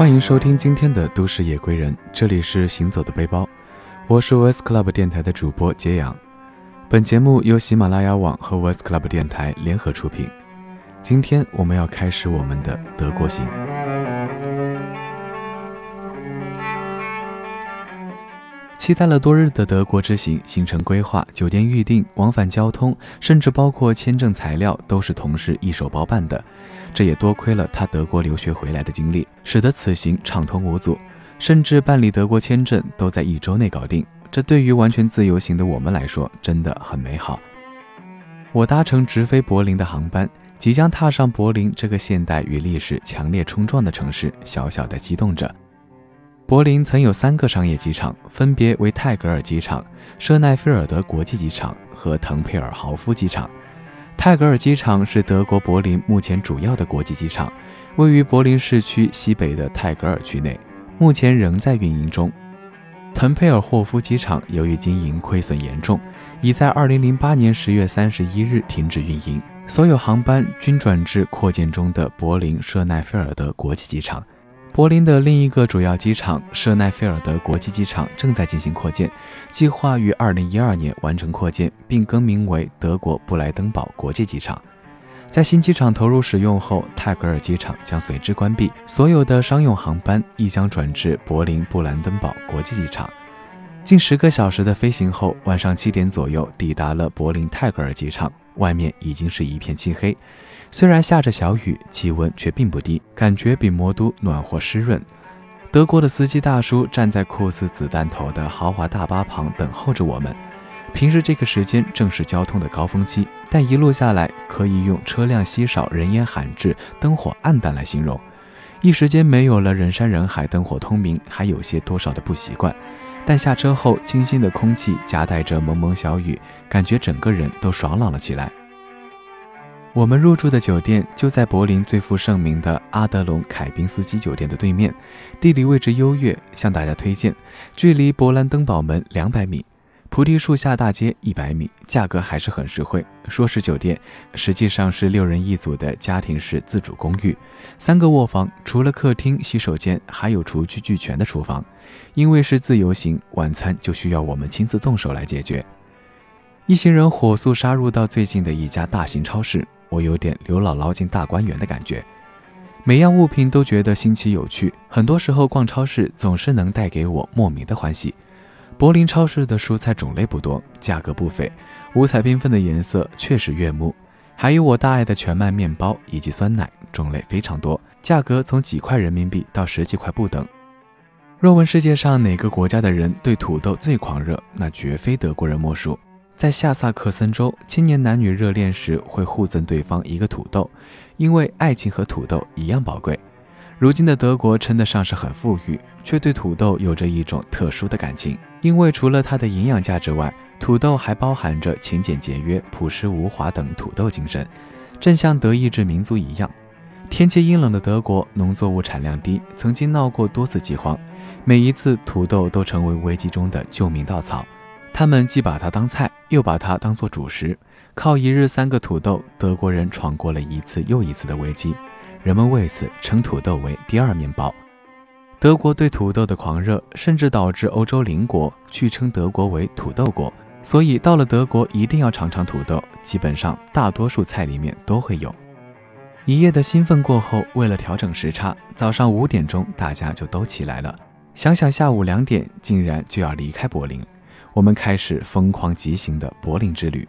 欢迎收听今天的《都市夜归人》，这里是行走的背包，我是 West Club 电台的主播揭阳。本节目由喜马拉雅网和 West Club 电台联合出品。今天我们要开始我们的德国行。期待了多日的德国之行，行程规划、酒店预订、往返交通，甚至包括签证材料，都是同事一手包办的。这也多亏了他德国留学回来的经历，使得此行畅通无阻，甚至办理德国签证都在一周内搞定。这对于完全自由行的我们来说，真的很美好。我搭乘直飞柏林的航班，即将踏上柏林这个现代与历史强烈冲撞的城市，小小的激动着。柏林曾有三个商业机场，分别为泰格尔机场、舍奈菲尔德国际机场和滕佩尔豪夫机场。泰格尔机场是德国柏林目前主要的国际机场，位于柏林市区西北的泰格尔区内，目前仍在运营中。滕佩尔霍夫机场由于经营亏损严重，已在2008年10月31日停止运营，所有航班均转至扩建中的柏林舍奈菲尔德国际机场。柏林的另一个主要机场舍奈菲尔德国际机场正在进行扩建，计划于二零一二年完成扩建，并更名为德国布莱登堡国际机场。在新机场投入使用后，泰格尔机场将随之关闭，所有的商用航班亦将转至柏林布兰登堡国际机场。近十个小时的飞行后，晚上七点左右抵达了柏林泰格尔机场，外面已经是一片漆黑。虽然下着小雨，气温却并不低，感觉比魔都暖和湿润。德国的司机大叔站在酷似子弹头的豪华大巴旁等候着我们。平时这个时间正是交通的高峰期，但一路下来可以用车辆稀少、人烟罕至、灯火暗淡来形容。一时间没有了人山人海、灯火通明，还有些多少的不习惯。但下车后，清新的空气夹带着蒙蒙小雨，感觉整个人都爽朗了起来。我们入住的酒店就在柏林最负盛名的阿德隆凯宾斯基酒店的对面，地理位置优越，向大家推荐。距离勃兰登堡门两百米，菩提树下大街一百米，价格还是很实惠。说是酒店，实际上是六人一组的家庭式自主公寓，三个卧房，除了客厅、洗手间，还有厨具俱全的厨房。因为是自由行，晚餐就需要我们亲自动手来解决。一行人火速杀入到最近的一家大型超市。我有点刘姥姥进大观园的感觉，每样物品都觉得新奇有趣。很多时候逛超市总是能带给我莫名的欢喜。柏林超市的蔬菜种类不多，价格不菲，五彩缤纷的颜色确实悦目。还有我大爱的全麦面包以及酸奶，种类非常多，价格从几块人民币到十几块不等。若问世界上哪个国家的人对土豆最狂热，那绝非德国人莫属。在下萨克森州，青年男女热恋时会互赠对方一个土豆，因为爱情和土豆一样宝贵。如今的德国称得上是很富裕，却对土豆有着一种特殊的感情，因为除了它的营养价值外，土豆还包含着勤俭节约、朴实无华等土豆精神，正像德意志民族一样。天气阴冷的德国，农作物产量低，曾经闹过多次饥荒，每一次土豆都成为危机中的救命稻草。他们既把它当菜，又把它当做主食，靠一日三个土豆，德国人闯过了一次又一次的危机。人们为此称土豆为“第二面包”。德国对土豆的狂热，甚至导致欧洲邻国去称德国为“土豆国”。所以到了德国，一定要尝尝土豆，基本上大多数菜里面都会有。一夜的兴奋过后，为了调整时差，早上五点钟大家就都起来了。想想下午两点，竟然就要离开柏林。我们开始疯狂疾行的柏林之旅。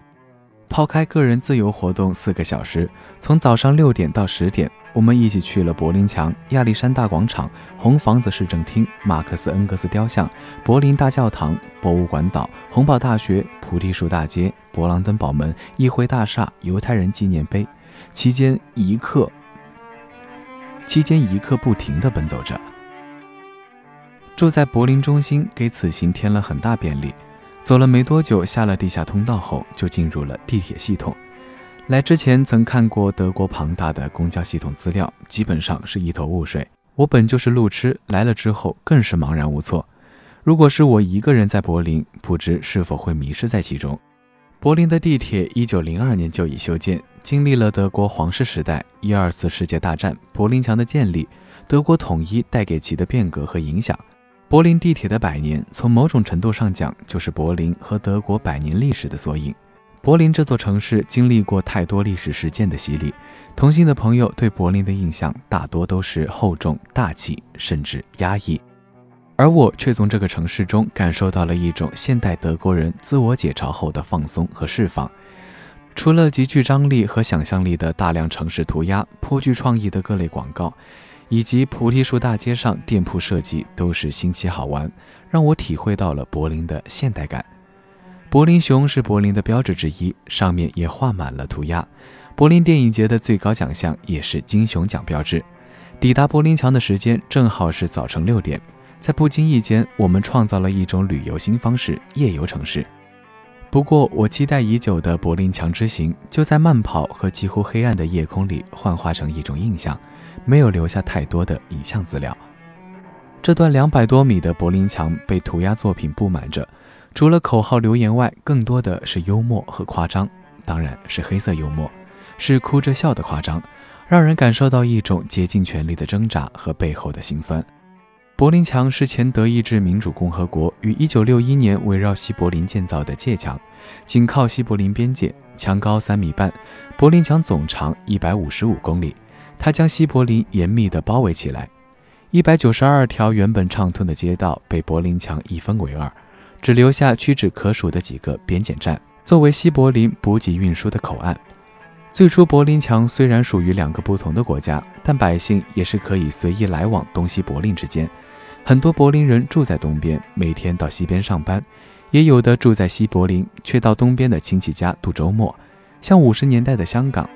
抛开个人自由活动四个小时，从早上六点到十点，我们一起去了柏林墙、亚历山大广场、红房子市政厅、马克思恩格斯雕像、柏林大教堂、博物馆岛、洪堡大学、菩提树大街、勃朗登堡门、议会大厦、犹太人纪念碑。期间一刻，期间一刻不停地奔走着。住在柏林中心，给此行添了很大便利。走了没多久，下了地下通道后，就进入了地铁系统。来之前曾看过德国庞大的公交系统资料，基本上是一头雾水。我本就是路痴，来了之后更是茫然无措。如果是我一个人在柏林，不知是否会迷失在其中。柏林的地铁一九零二年就已修建，经历了德国皇室时代、一二次世界大战、柏林墙的建立。德国统一带给其的变革和影响。柏林地铁的百年，从某种程度上讲，就是柏林和德国百年历史的缩影。柏林这座城市经历过太多历史事件的洗礼，同行的朋友对柏林的印象大多都是厚重、大气，甚至压抑。而我却从这个城市中感受到了一种现代德国人自我解嘲后的放松和释放。除了极具张力和想象力的大量城市涂鸦、颇具创意的各类广告。以及菩提树大街上店铺设计都是新奇好玩，让我体会到了柏林的现代感。柏林熊是柏林的标志之一，上面也画满了涂鸦。柏林电影节的最高奖项也是金熊奖标志。抵达柏林墙的时间正好是早晨六点，在不经意间，我们创造了一种旅游新方式——夜游城市。不过，我期待已久的柏林墙之行就在慢跑和几乎黑暗的夜空里幻化成一种印象。没有留下太多的影像资料。这段两百多米的柏林墙被涂鸦作品布满着，除了口号留言外，更多的是幽默和夸张，当然是黑色幽默，是哭着笑的夸张，让人感受到一种竭尽全力的挣扎和背后的辛酸。柏林墙是前德意志民主共和国于1961年围绕西柏林建造的界墙，紧靠西柏林边界，墙高三米半，柏林墙总长155公里。它将西柏林严密地包围起来，一百九十二条原本畅通的街道被柏林墙一分为二，只留下屈指可数的几个边检站，作为西柏林补给运输的口岸。最初，柏林墙虽然属于两个不同的国家，但百姓也是可以随意来往东西柏林之间。很多柏林人住在东边，每天到西边上班；也有的住在西柏林，却到东边的亲戚家度周末，像五十年代的香港。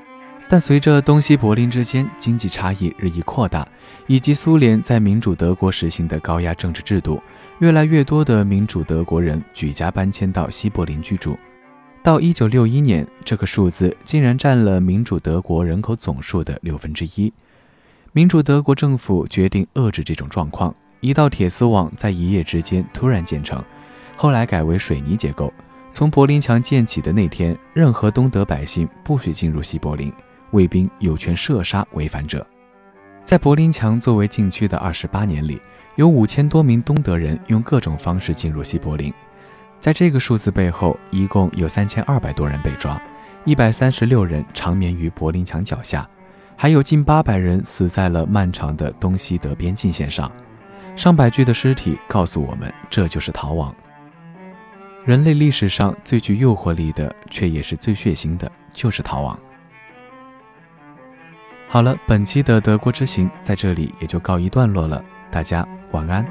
但随着东西柏林之间经济差异日益扩大，以及苏联在民主德国实行的高压政治制度，越来越多的民主德国人举家搬迁到西柏林居住。到一九六一年，这个数字竟然占了民主德国人口总数的六分之一。民主德国政府决定遏制这种状况，一道铁丝网在一夜之间突然建成，后来改为水泥结构。从柏林墙建起的那天，任何东德百姓不许进入西柏林。卫兵有权射杀违反者。在柏林墙作为禁区的二十八年里，有五千多名东德人用各种方式进入西柏林。在这个数字背后，一共有三千二百多人被抓，一百三十六人长眠于柏林墙脚下，还有近八百人死在了漫长的东西德边境线上。上百具的尸体告诉我们，这就是逃亡。人类历史上最具诱惑力的，却也是最血腥的，就是逃亡。好了，本期的德国之行在这里也就告一段落了，大家晚安。